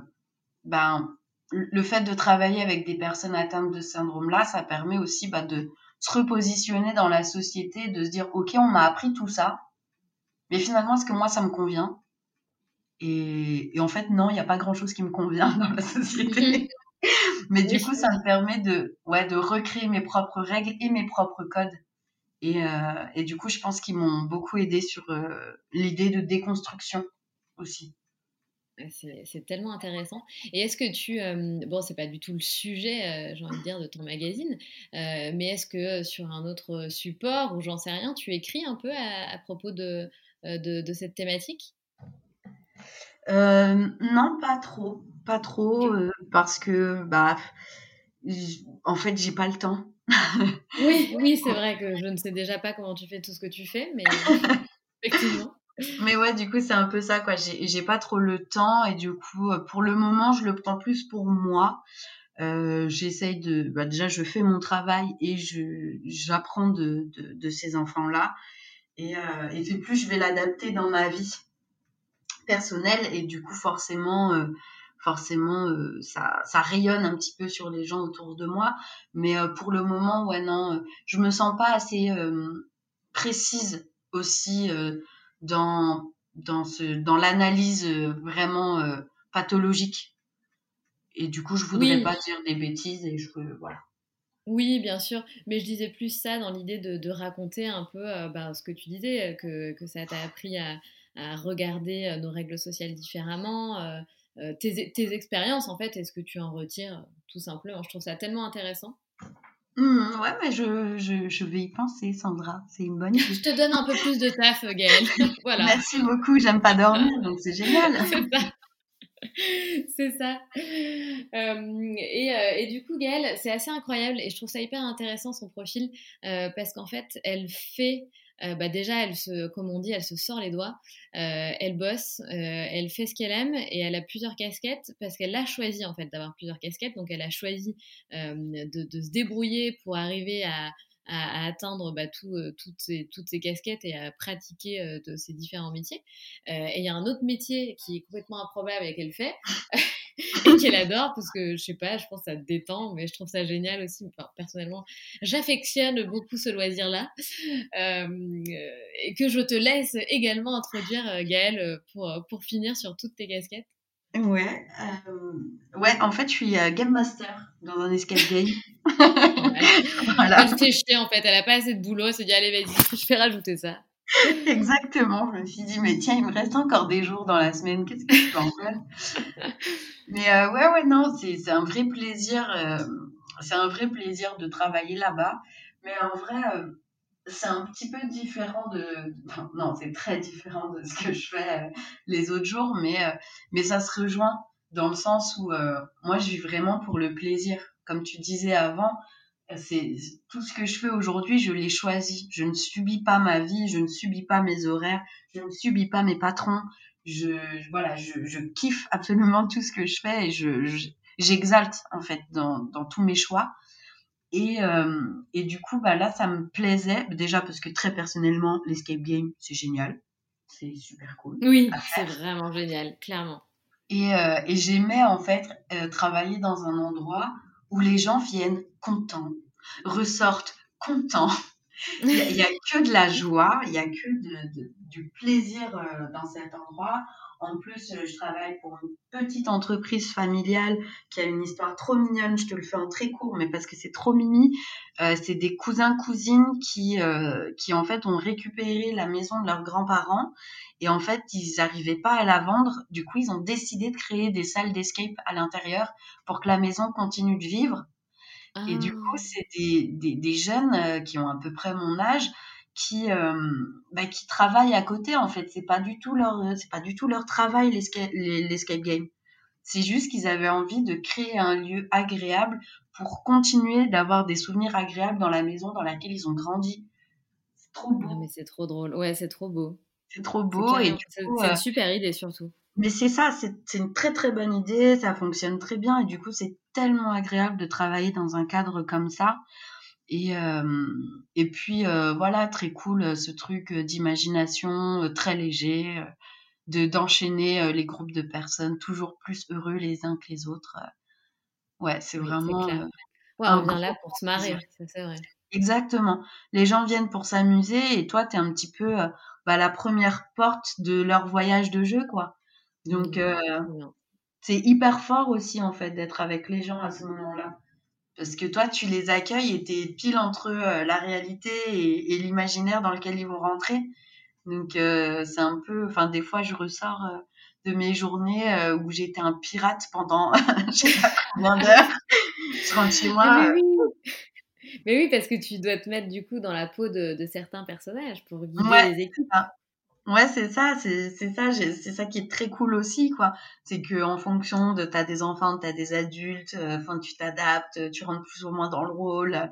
ben le fait de travailler avec des personnes atteintes de syndrome-là, ça permet aussi bah, de se repositionner dans la société, de se dire, OK, on m'a appris tout ça, mais finalement, est-ce que moi, ça me convient? Et, et, en fait, non, il n'y a pas grand-chose qui me convient dans la société. mais du coup, ça me permet de, ouais, de recréer mes propres règles et mes propres codes. Et, euh, et du coup, je pense qu'ils m'ont beaucoup aidé sur euh, l'idée de déconstruction aussi. C'est tellement intéressant. Et est-ce que tu, euh, bon, c'est pas du tout le sujet, euh, j'ai envie de dire, de ton magazine, euh, mais est-ce que sur un autre support ou j'en sais rien, tu écris un peu à, propos de, de, cette thématique? Non, pas trop, pas trop, parce que, bah, en fait, j'ai pas le temps. oui, oui, c'est vrai que je ne sais déjà pas comment tu fais tout ce que tu fais, mais effectivement. Mais ouais, du coup, c'est un peu ça, quoi. J'ai pas trop le temps et du coup, euh, pour le moment, je le prends plus pour moi. Euh, J'essaye de. Bah, déjà, je fais mon travail et j'apprends de, de, de, ces enfants-là. Et, euh, et plus je vais l'adapter dans ma vie personnelle et du coup, forcément. Euh, forcément euh, ça, ça rayonne un petit peu sur les gens autour de moi mais euh, pour le moment ouais non je me sens pas assez précise aussi dans, dans, ce, dans l'analyse euh, vraiment euh, pathologique. Et du coup, je voudrais pas dire des bêtises et je veux, voilà. Oui, bien sûr, mais je disais plus ça dans l'idée de, de, raconter un peu euh, bah, ce que tu disais, que, que ça t'a appris à, à, regarder nos règles sociales différemment, tes, tes, expériences en fait et ce que tu en retires tout simplement. Je trouve ça tellement intéressant. Mmh, ouais, mais je, je, je, vais y penser, Sandra. C'est une bonne idée. je te donne un peu plus de taf, Gaëlle. voilà. Merci beaucoup. J'aime pas dormir, donc c'est génial. c'est ça. Euh, et, euh, et, du coup, Gaëlle, c'est assez incroyable et je trouve ça hyper intéressant son profil euh, parce qu'en fait, elle fait euh, bah déjà, elle se, comme on dit, elle se sort les doigts, euh, elle bosse, euh, elle fait ce qu'elle aime et elle a plusieurs casquettes parce qu'elle a choisi en fait d'avoir plusieurs casquettes. Donc, elle a choisi de, se débrouiller pour arriver à, à, atteindre bah, tout, toutes, ces, toutes ces casquettes et à pratiquer de ces différents métiers. et il y a un autre métier qui est complètement improbable et qu'elle fait. et qu'elle adore parce que je sais pas, je pense que ça te détend, mais je trouve ça génial aussi. personnellement, j'affectionne beaucoup ce loisir-là euh, et que je te laisse également introduire euh, Gaëlle pour, pour finir sur toutes tes casquettes. Ouais, euh, ouais, en fait, je suis game master dans un escape game. voilà. Elle s'est chiée en fait, elle a pas assez de boulot, elle s'est dit allez vas-y, je vais rajouter ça. Exactement. Je me suis dit, mais tiens, il me reste encore des jours dans la semaine. Qu'est-ce que je peux en faire? Mais euh, ouais, ouais, non, c'est un vrai plaisir. Euh, c'est un vrai plaisir de travailler là-bas. Mais en vrai, euh, c'est un petit peu différent de. non, c'est très différent de ce que je fais les autres jours, mais, mais ça se rejoint dans le sens où moi, je vis vraiment pour le plaisir. Comme tu disais avant, c'est tout ce que je fais aujourd'hui, je l'ai choisi. Je ne subis pas ma vie, je ne subis pas mes horaires, je ne subis pas mes patrons. Je, voilà, je, je, kiffe absolument tout ce que je fais et je, j'exalte en fait dans, dans, tous mes choix. Et, euh, et du coup, bah là, ça me plaisait déjà parce que très personnellement, l'escape game, c'est génial, c'est super cool. Oui, c'est vraiment génial, clairement. Et, euh, et j'aimais en fait euh, travailler dans un endroit où les gens viennent contents, ressortent contents. Il n'y a, que de la joie, il n'y a que du plaisir euh, dans cet endroit. En plus, euh, je travaille pour une petite entreprise familiale qui a une histoire trop mignonne. Je te le fais en très court, mais parce que c'est trop mimi. Euh, c'est des cousins cousines qui qui en fait ont récupéré la maison de leurs grands-parents et en fait ils n'arrivaient pas à la vendre. Du coup, ils ont décidé de créer des salles d'escape à l'intérieur pour que la maison continue de vivre. Et du coup, ah. c'est des, des, des, jeunes euh, qui ont à peu près mon âge qui euh, bah, qui travaillent à côté en fait. C'est pas du tout leur euh, c'est pas du tout leur travail l'escape game. C'est juste qu'ils avaient envie de créer un lieu agréable pour continuer d'avoir des souvenirs agréables dans la maison dans laquelle ils ont grandi. C'est trop beau. ah, mais c'est trop drôle. Ouais c'est trop beau. C'est trop beau et c'est une super idée surtout mais c'est ça, c'est une très très bonne idée, ça fonctionne très bien et du coup c'est tellement agréable de travailler dans un cadre comme ça. Et, euh, et puis euh, voilà, très cool ce truc d'imagination euh, très léger, de d'enchaîner les groupes de personnes toujours plus heureux les uns que les autres. Ouais, c'est vraiment. Ouais, on vient là pour se marrer, c'est vrai. Exactement. Les gens viennent pour s'amuser et toi, tu es un petit peu bah, la première porte de leur voyage de jeu, quoi. Donc, euh, c'est hyper fort aussi, en fait, d'être avec les gens à ce moment-là. Parce que toi, tu les accueilles et t'es pile entre euh, la réalité et, l'imaginaire dans lequel ils vont rentrer. Donc, euh, c'est un peu. Enfin, des fois, je ressors de mes journées où j'étais un pirate pendant je sais pas combien d'heures. je rentre chez moi. Mais oui. Mais oui, parce que tu dois te mettre du coup dans la peau de, certains personnages pour guider les équipes. Ouais, c'est ça, c'est ça, c'est ça qui est très cool aussi, quoi. C'est que en fonction de t'as des enfants, t'as des adultes, euh, enfin tu t'adaptes, tu rentres plus ou moins dans le rôle.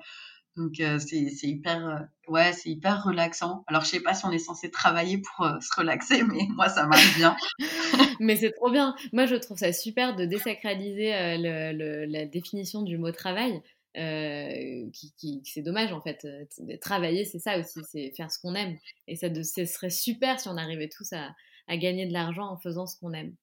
Donc euh, c'est c'est hyper euh, ouais, c'est hyper relaxant. Alors je sais pas si on est censé travailler pour se relaxer, mais moi ça marche bien. mais c'est trop bien. Moi je trouve ça super de désacraliser le, le, la définition du mot travail. Euh, qui, c'est dommage en fait. Euh, travailler, c'est ça aussi, c'est faire ce qu'on aime. Et ça, de, ce serait super si on arrivait tous à, à gagner de l'argent en faisant ce qu'on aime.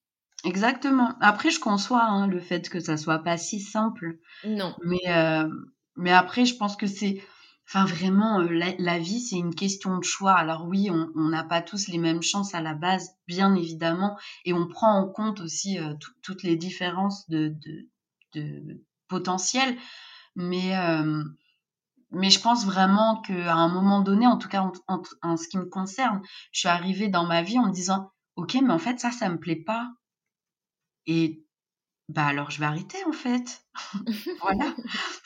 Exactement. Après, je conçois hein, le fait que ça soit pas si simple. Non. Mais, euh, mais après, je pense que c'est. Enfin, vraiment, la, vie, c'est une question de choix. Alors oui, on n'a pas tous les mêmes chances à la base, bien évidemment, et on prend en compte aussi toutes les différences de, de, de potentiel. Mais, euh, mais je pense vraiment qu'à un moment donné, en tout cas en, ce qui me concerne, je suis arrivée dans ma vie en me disant, ok, mais en fait ça, ça me plaît pas. Et bah alors je vais arrêter en fait. voilà.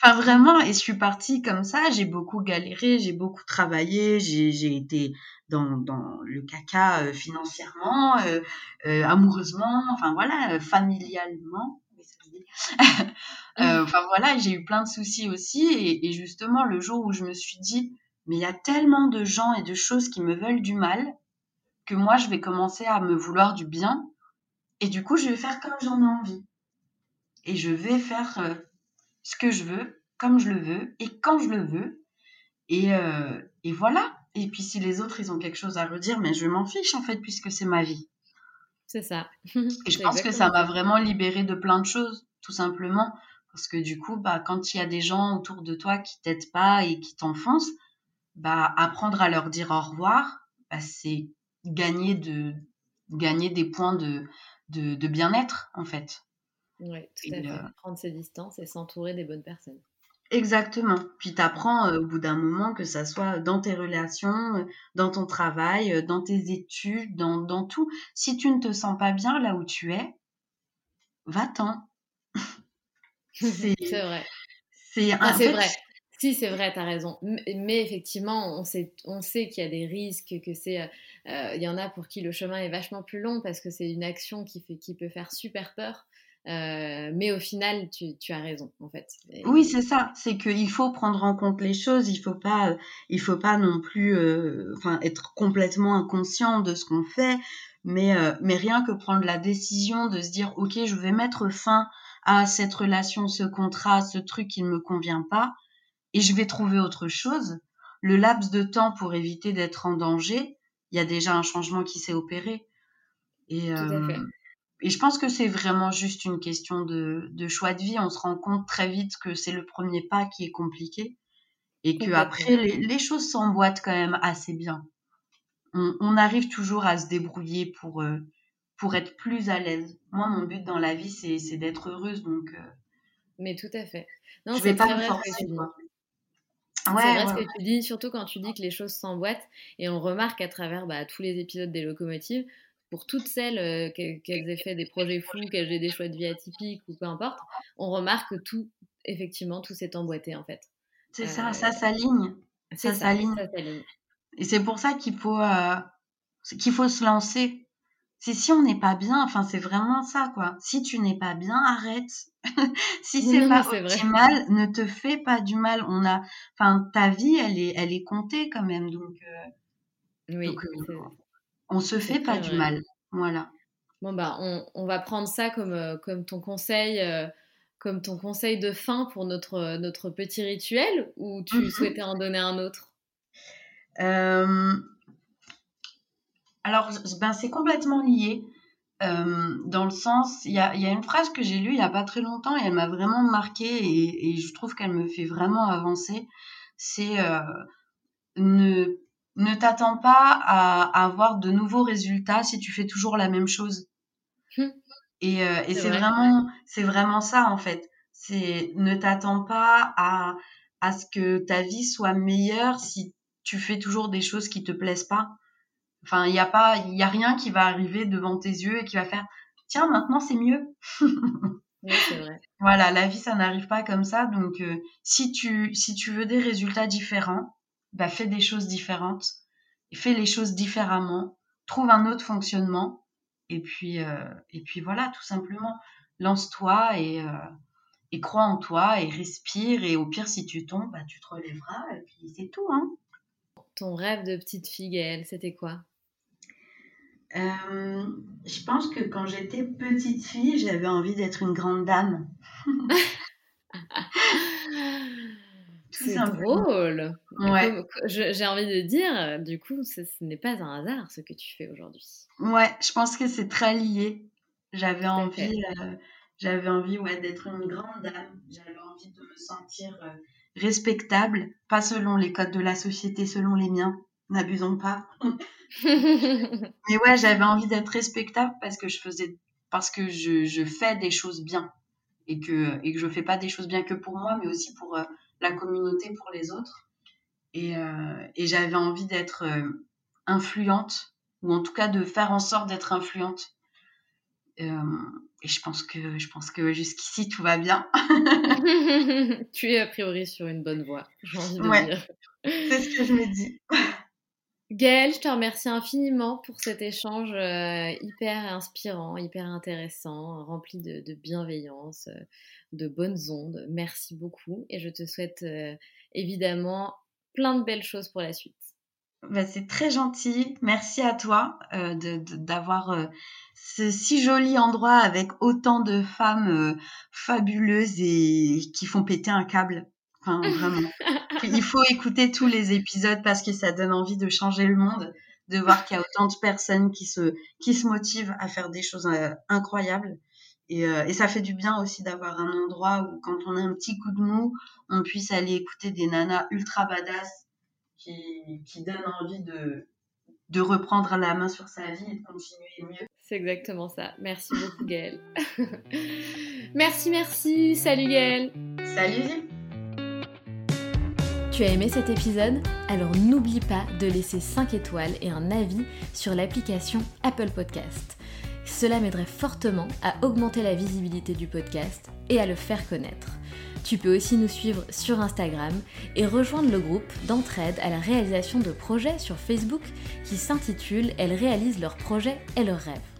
Enfin vraiment, et je suis partie comme ça, j'ai beaucoup galéré, j'ai beaucoup travaillé, j'ai été dans, dans le caca euh, financièrement, euh, amoureusement, enfin voilà, familialement. enfin voilà, j'ai eu plein de soucis aussi, et, et justement le jour où je me suis dit, mais il y a tellement de gens et de choses qui me veulent du mal, que moi je vais commencer à me vouloir du bien, et du coup je vais faire comme j'en ai envie et je vais faire euh, ce que je veux, comme je le veux et quand je le veux. Et, euh, et voilà. Et puis si les autres, ils ont quelque chose à redire, mais je m'en fiche en fait, puisque c'est ma vie. C'est ça. et je pense que ça m'a vraiment libéré de plein de choses, tout simplement. Parce que du coup, bah, quand il y a des gens autour de toi qui t'aident pas et qui t'enfoncent, bah, apprendre à leur dire au revoir, bah, c'est gagner, de, gagner des points de, de, de bien-être, en fait. Oui, tout à fait. Euh, Prendre ses distances et s'entourer des bonnes personnes. Exactement. Puis tu apprends euh, au bout d'un moment que ça soit dans tes relations, euh, dans ton travail, dans tes études, dans, dans, tout. Si tu ne te sens pas bien là où tu es, va-t'en. c'est vrai. C'est ah, vrai. Si, c'est vrai, tu as raison. Mais effectivement, on sait, on sait qu'il y a des risques, que c'est, il y en a pour qui le chemin est vachement plus long parce que c'est une action qui, fait, qui peut faire super peur. Euh, mais au final, tu, tu, as raison, en fait. Oui, c'est ça. C'est qu'il faut prendre en compte les choses. Il faut pas, il faut pas non plus, euh, enfin, être complètement inconscient de ce qu'on fait. Mais, euh, mais rien que prendre la décision de se dire, ok, je vais mettre fin à cette relation, ce contrat, ce truc qui ne me convient pas, et je vais trouver autre chose. Le laps de temps pour éviter d'être en danger, il y a déjà un changement qui s'est opéré. Et, Tout à fait. Et je pense que c'est vraiment juste une question de, de, choix de vie. On se rend compte très vite que c'est le premier pas qui est compliqué et que après les, les, choses s'emboîtent quand même assez bien. On, on, arrive toujours à se débrouiller pour euh, pour être plus à l'aise. Moi, mon but dans la vie, c'est d'être heureuse, donc. Euh, Mais tout à fait. Non, vais pas me forcer. Ouais, c'est vrai ce que tu dis, surtout quand tu dis que les choses s'emboîtent, et on remarque à travers bah, tous les épisodes des locomotives, pour toutes celles euh, qu'elles aient fait des projets fous, qu'elles aient des choix de vie atypiques ou peu importe, on remarque que tout, effectivement, tout s'est emboîté en fait. C'est ça, ça s'aligne. Ça s'aligne. Et c'est pour ça qu'il faut, euh, qu'il faut se lancer. C'est si on n'est pas bien, enfin c'est vraiment ça quoi. Si tu n'es pas bien, arrête. si c'est pas optimal, ne te fais pas du mal. On a, enfin ta vie, elle est, elle est comptée quand même, donc. Euh, oui. On se fait pas du mal. Voilà. Bon, bah, on, on, va prendre ça comme, euh, comme ton conseil. Euh, comme ton conseil de fin pour notre, notre petit rituel ou tu mhm. souhaitais en donner un autre? Euh, Alors, ben, c'est complètement lié. dans le sens, il y a, y a, une phrase que j'ai lue il n'y a pas très longtemps et elle m'a vraiment marqué et, et je trouve qu'elle me fait vraiment avancer. C'est ne ne t'attends pas à, avoir de nouveaux résultats si tu fais toujours la même chose. Hum. Et, euh, c'est vraiment, c'est vraiment ça en fait. C'est ne t'attends pas à, à ce que ta vie soit meilleure si tu fais toujours des choses qui te plaisent pas. Enfin, il n'y a pas, il y a rien qui va arriver devant tes yeux et qui va faire, tiens, maintenant c'est mieux. oui, c'est vrai. Voilà, la vie ça n'arrive pas comme ça. Donc, euh, si tu, si tu veux des résultats différents, bah, fais des choses différentes, fais les choses différemment, trouve un autre fonctionnement, et puis, euh, et puis voilà, tout simplement, lance-toi et, euh, et crois en toi et respire, et au pire, si tu tombes, bah, tu te relèveras, et puis c'est tout. Hein. Ton rêve de petite fille, Gaëlle, c'était quoi? Euh, je pense que quand j'étais petite fille, j'avais envie d'être une grande dame. C'est drôle. Ouais. J'ai envie de dire, du coup, ce, n'est pas un hasard ce que tu fais aujourd'hui. Ouais, je pense que c'est très lié. J'avais envie, euh, j'avais envie ouais, d'être une grande dame. J'avais envie de me sentir euh, respectable, pas selon les codes de la société, selon les miens. N'abusons pas. Mais ouais, j'avais envie d'être respectable parce que je faisais, parce que je, je, fais des choses bien et que et que je fais pas des choses bien que pour moi, mais aussi pour euh, la communauté pour les autres. Et, euh, et j'avais envie d'être euh, influente, ou en tout cas de faire en sorte d'être influente. Euh, et je pense que, je pense que jusqu'ici, tout va bien. tu es a priori sur une bonne voie, j'ai envie de ouais, dire. C'est ce que je me dis. Gaëlle, je te remercie infiniment pour cet échange euh, hyper inspirant, hyper intéressant, rempli de, bienveillance, euh, de bonnes ondes. Merci beaucoup et je te souhaite euh, évidemment plein de belles choses pour la suite. Bah, c'est très gentil. Merci à toi d'avoir ce si joli endroit avec autant de femmes fabuleuses et qui font péter un câble. Enfin, vraiment. Il faut écouter tous les épisodes parce que ça donne envie de changer le monde, de voir qu'il y a autant de personnes qui se, qui se motivent à faire des choses euh, incroyables. Et, euh, et, ça fait du bien aussi d'avoir un endroit où, quand on a un petit coup de mou, on puisse aller écouter des nanas ultra badass qui, qui donnent envie de, de reprendre la main sur sa vie et de continuer mieux. C'est exactement ça. Merci beaucoup, Gaëlle. merci, merci. Salut, Gaëlle. Salut. Tu as aimé cet épisode? Alors n'oublie pas de laisser 5 étoiles et un avis sur l'application Apple Podcast. Cela m'aiderait fortement à augmenter la visibilité du podcast et à le faire connaître. Tu peux aussi nous suivre sur Instagram et rejoindre le groupe d'entraide à la réalisation de projets sur Facebook qui s'intitule Elles réalisent leurs projets et leurs rêves.